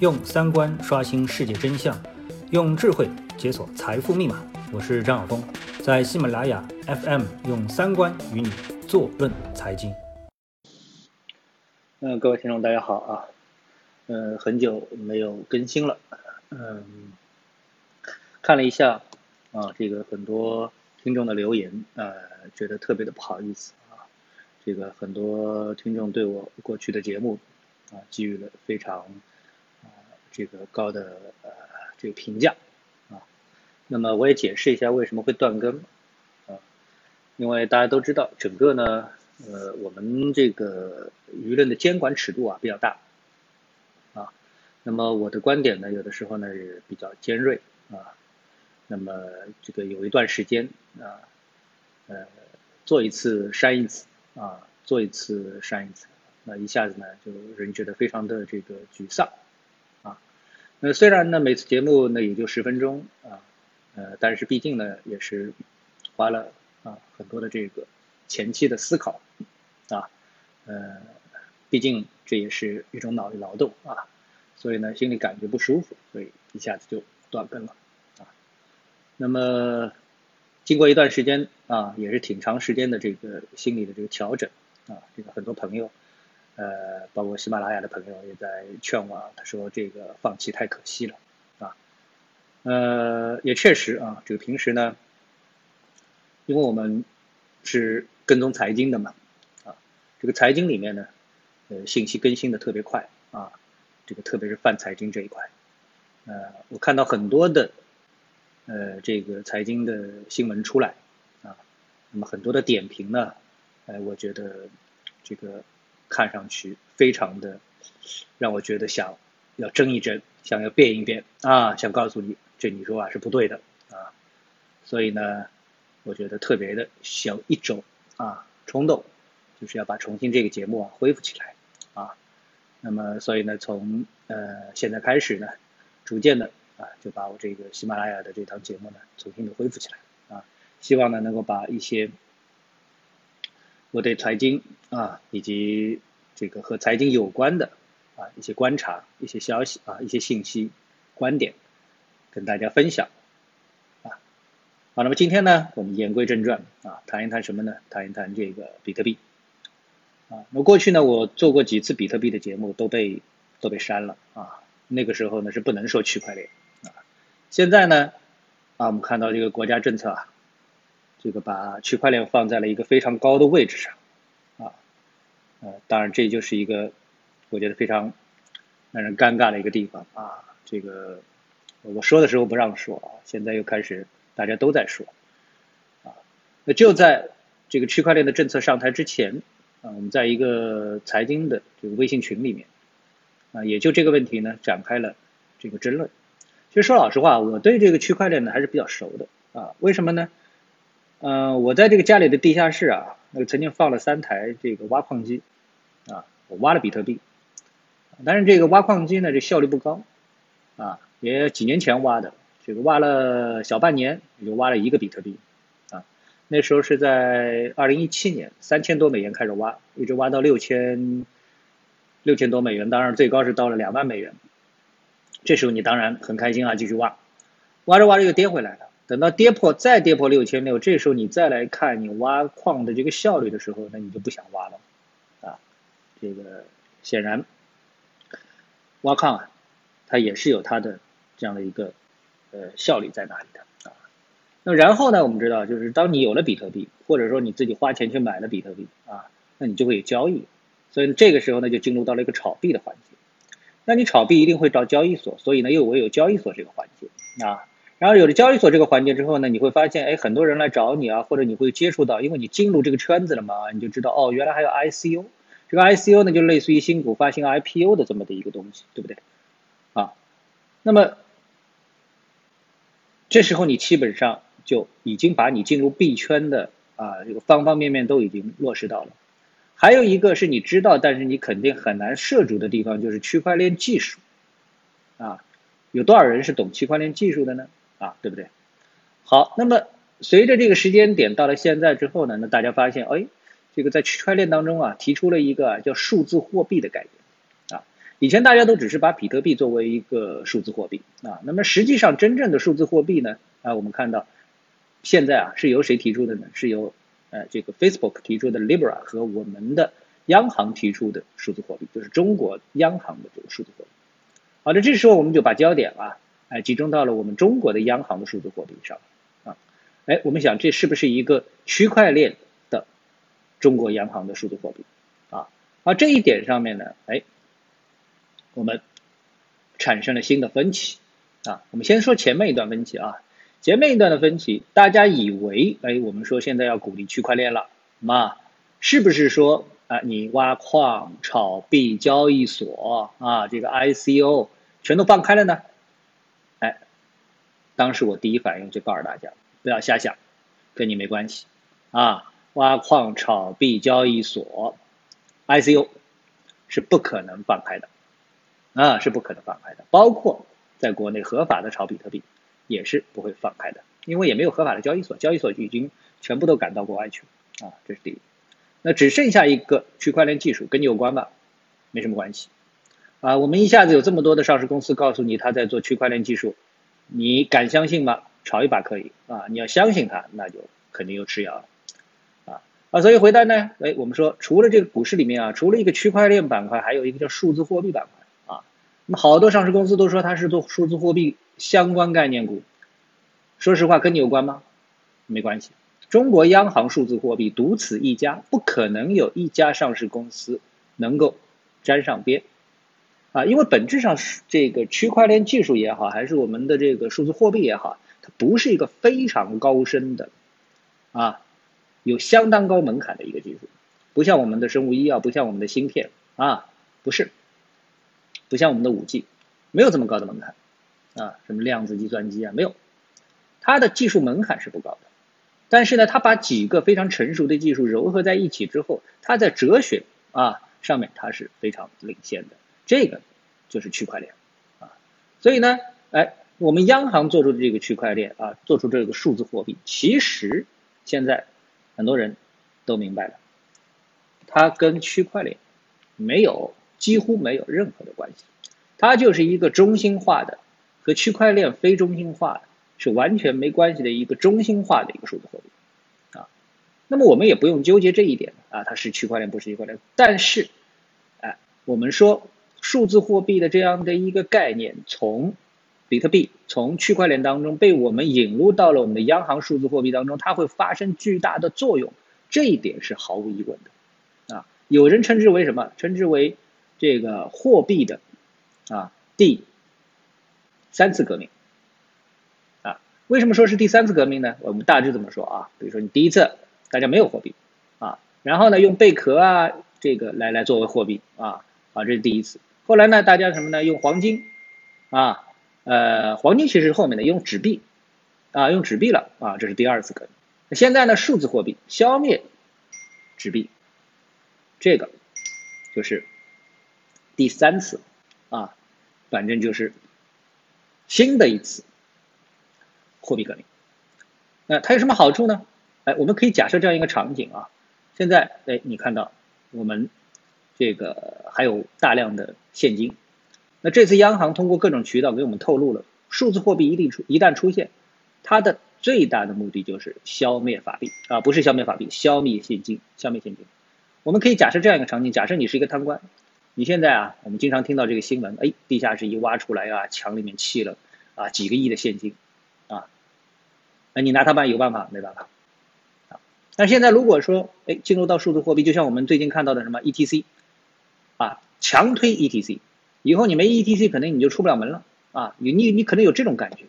用三观刷新世界真相，用智慧解锁财富密码。我是张晓峰，在喜马拉雅 FM 用三观与你坐论财经。嗯，各位听众大家好啊，嗯，很久没有更新了，嗯，看了一下啊，这个很多听众的留言，呃，觉得特别的不好意思啊，这个很多听众对我过去的节目啊给予了非常。这个高的呃这个评价啊，那么我也解释一下为什么会断更啊，因为大家都知道整个呢呃我们这个舆论的监管尺度啊比较大啊，那么我的观点呢有的时候呢也比较尖锐啊，那么这个有一段时间啊呃做一次删一次啊做一次删一次，那一下子呢就人觉得非常的这个沮丧。那虽然呢，每次节目呢也就十分钟啊，呃，但是毕竟呢也是花了啊很多的这个前期的思考啊，呃，毕竟这也是一种脑力劳动啊，所以呢心里感觉不舒服，所以一下子就断更了啊。那么经过一段时间啊，也是挺长时间的这个心理的这个调整啊，这个很多朋友。呃，包括喜马拉雅的朋友也在劝我，他说这个放弃太可惜了，啊，呃，也确实啊，这个平时呢，因为我们是跟踪财经的嘛，啊，这个财经里面呢，呃，信息更新的特别快啊，这个特别是泛财经这一块，呃，我看到很多的呃这个财经的新闻出来啊，那么很多的点评呢，哎，我觉得这个。看上去非常的让我觉得想要争一争，想要辩一辩啊，想告诉你这你说啊是不对的啊，所以呢，我觉得特别的想一种啊冲动，就是要把重新这个节目啊恢复起来啊，那么所以呢，从呃现在开始呢，逐渐的啊就把我这个喜马拉雅的这档节目呢重新的恢复起来啊，希望呢能够把一些。我对财经啊，以及这个和财经有关的啊一些观察、一些消息啊、一些信息、观点，跟大家分享啊。好，那么今天呢，我们言归正传啊，谈一谈什么呢？谈一谈这个比特币啊。那过去呢，我做过几次比特币的节目，都被都被删了啊。那个时候呢，是不能说区块链啊。现在呢，啊，我们看到这个国家政策啊。这个把区块链放在了一个非常高的位置上，啊，呃，当然这就是一个我觉得非常让人尴尬的一个地方啊。这个我说的时候不让说啊，现在又开始大家都在说，啊，那就在这个区块链的政策上台之前啊，我们在一个财经的这个微信群里面啊，也就这个问题呢展开了这个争论。其实说老实话，我对这个区块链呢还是比较熟的啊，为什么呢？嗯，我在这个家里的地下室啊，那个曾经放了三台这个挖矿机，啊，我挖了比特币，但是这个挖矿机呢，这效率不高，啊，也几年前挖的，这个挖了小半年也就挖了一个比特币，啊，那时候是在二零一七年，三千多美元开始挖，一直挖到六千六千多美元，当然最高是到了两万美元，这时候你当然很开心啊，继续挖，挖着挖着又跌回来了。等到跌破再跌破六千六，这时候你再来看你挖矿的这个效率的时候，那你就不想挖了，啊，这个显然挖矿啊，它也是有它的这样的一个呃效率在哪里的啊。那然后呢，我们知道就是当你有了比特币，或者说你自己花钱去买了比特币啊，那你就会有交易，所以这个时候呢就进入到了一个炒币的环节。那你炒币一定会到交易所，所以呢又唯有交易所这个环节啊。然后有了交易所这个环节之后呢，你会发现，哎，很多人来找你啊，或者你会接触到，因为你进入这个圈子了嘛，你就知道，哦，原来还有 ICO，这个 ICO 呢，就类似于新股发行 IPO 的这么的一个东西，对不对？啊，那么这时候你基本上就已经把你进入币圈的啊这个方方面面都已经落实到了。还有一个是你知道，但是你肯定很难涉足的地方，就是区块链技术，啊，有多少人是懂区块链技术的呢？啊，对不对？好，那么随着这个时间点到了现在之后呢，那大家发现，哎，这个在区块链当中啊，提出了一个叫数字货币的概念，啊，以前大家都只是把比特币作为一个数字货币啊，那么实际上真正的数字货币呢啊，我们看到现在啊是由谁提出的呢？是由呃这个 Facebook 提出的 Libra 和我们的央行提出的数字货币，就是中国央行的这个数字货币。好的，这时候我们就把焦点啊哎集中到了我们中国的央行的数字货币上啊，哎，我们想这是不是一个区块链的中国央行的数字货币啊？而这一点上面呢，哎。我们产生了新的分歧啊！我们先说前面一段分歧啊，前面一段的分歧，大家以为哎，我们说现在要鼓励区块链了，那是不是说啊，你挖矿、炒币交易所啊，这个 ICO 全都放开了呢？当时我第一反应就告诉大家，不要瞎想，跟你没关系啊！挖矿、炒币交易所 ICO 是不可能放开的。啊，是不可能放开的，包括在国内合法的炒比特币，也是不会放开的，因为也没有合法的交易所，交易所已经全部都赶到国外去了啊，这是第一。那只剩下一个区块链技术，跟你有关吧？没什么关系啊。我们一下子有这么多的上市公司告诉你他在做区块链技术，你敢相信吗？炒一把可以啊，你要相信它，那就肯定又吃药了啊啊。所以回答呢，哎，我们说除了这个股市里面啊，除了一个区块链板块，还有一个叫数字货币板块啊。那么好多上市公司都说它是做数字货币相关概念股，说实话跟你有关吗？没关系，中国央行数字货币独此一家，不可能有一家上市公司能够沾上边，啊，因为本质上是这个区块链技术也好，还是我们的这个数字货币也好，它不是一个非常高深的，啊，有相当高门槛的一个技术，不像我们的生物医药，不像我们的芯片啊，不是。不像我们的五 G，没有这么高的门槛，啊，什么量子计算机啊，没有，它的技术门槛是不高的，但是呢，它把几个非常成熟的技术糅合在一起之后，它在哲学啊上面它是非常领先的，这个就是区块链，啊，所以呢，哎，我们央行做出的这个区块链啊，做出这个数字货币，其实现在很多人都明白了，它跟区块链没有。几乎没有任何的关系，它就是一个中心化的，和区块链非中心化的是完全没关系的一个中心化的一个数字货币，啊，那么我们也不用纠结这一点啊，它是区块链不是区块链，但是，哎，我们说数字货币的这样的一个概念，从比特币从区块链当中被我们引入到了我们的央行数字货币当中，它会发生巨大的作用，这一点是毫无疑问的，啊，有人称之为什么？称之为这个货币的啊第三次革命啊，为什么说是第三次革命呢？我们大致这么说啊，比如说你第一次大家没有货币啊，然后呢用贝壳啊这个来来作为货币啊啊这是第一次，后来呢大家什么呢用黄金啊呃黄金其实后面的用纸币啊用纸币了啊这是第二次革命，现在呢数字货币消灭纸币，这个就是。第三次，啊，反正就是新的一次货币革命。那它有什么好处呢？哎，我们可以假设这样一个场景啊，现在哎，你看到我们这个还有大量的现金。那这次央行通过各种渠道给我们透露了，数字货币一定出一旦出现，它的最大的目的就是消灭法币啊，不是消灭法币，消灭现金，消灭现金。我们可以假设这样一个场景：假设你是一个贪官。你现在啊，我们经常听到这个新闻，哎，地下室一挖出来啊，墙里面砌了啊几个亿的现金，啊，那你拿它办有办法没办法？啊，但现在如果说哎进入到数字货币，就像我们最近看到的什么 ETC，啊，强推 ETC，以后你没 ETC，可能你就出不了门了啊，你你你可能有这种感觉。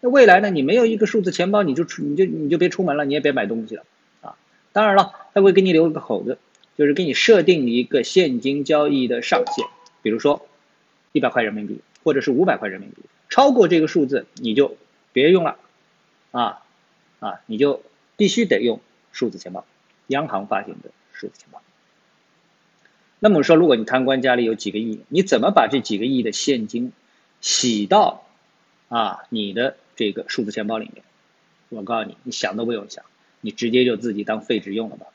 那未来呢，你没有一个数字钱包，你就出你就你就别出门了，你也别买东西了啊。当然了，他会给你留一个口子。就是给你设定一个现金交易的上限，比如说一百块人民币，或者是五百块人民币，超过这个数字你就别用了，啊啊，你就必须得用数字钱包，央行发行的数字钱包。那么说，如果你贪官家里有几个亿，你怎么把这几个亿的现金洗到啊你的这个数字钱包里面？我告诉你，你想都不用想，你直接就自己当废纸用了吧，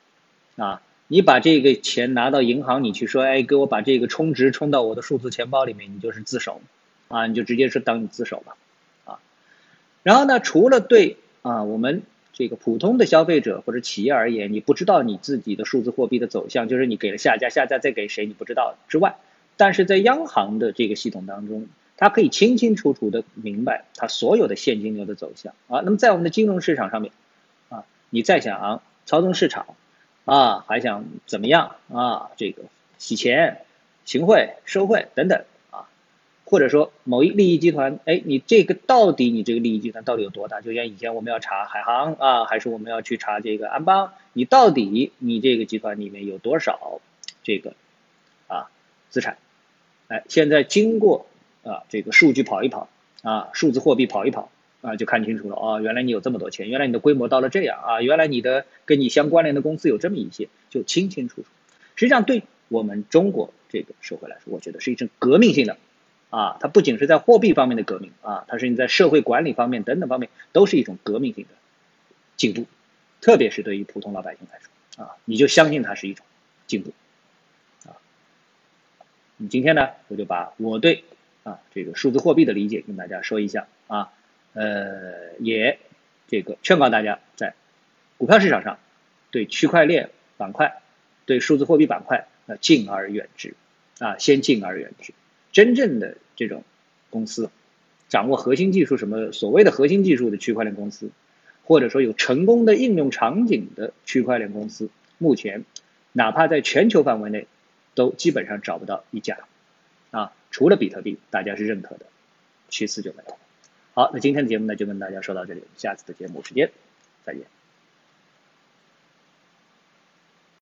啊。你把这个钱拿到银行，你去说，哎，给我把这个充值充到我的数字钱包里面，你就是自首，啊，你就直接是当你自首吧，啊。然后呢，除了对啊我们这个普通的消费者或者企业而言，你不知道你自己的数字货币的走向，就是你给了下家，下家再给谁你不知道之外，但是在央行的这个系统当中，它可以清清楚楚的明白它所有的现金流的走向啊。那么在我们的金融市场上面，啊，你再想操纵市场，啊，还想怎么样啊？这个洗钱、行贿、受贿等等。或者说某一利益集团，哎，你这个到底你这个利益集团到底有多大？就像以前我们要查海航啊，还是我们要去查这个安邦，你到底你这个集团里面有多少这个啊资产？哎，现在经过啊这个数据跑一跑啊，数字货币跑一跑啊，就看清楚了哦，原来你有这么多钱，原来你的规模到了这样啊，原来你的跟你相关联的公司有这么一些，就清清楚楚。实际上，对我们中国这个社会来说，我觉得是一阵革命性的。啊，它不仅是在货币方面的革命啊，它是你在社会管理方面等等方面都是一种革命性的进步，特别是对于普通老百姓来说啊，你就相信它是一种进步啊。你今天呢，我就把我对啊这个数字货币的理解跟大家说一下啊，呃，也这个劝告大家在股票市场上对区块链板块、对数字货币板块要敬而远之啊，先敬而远之。真正的这种公司，掌握核心技术，什么所谓的核心技术的区块链公司，或者说有成功的应用场景的区块链公司，目前哪怕在全球范围内，都基本上找不到一家，啊，除了比特币，大家是认可的，其次就没有。好，那今天的节目呢，就跟大家说到这里，下次的节目时间再见。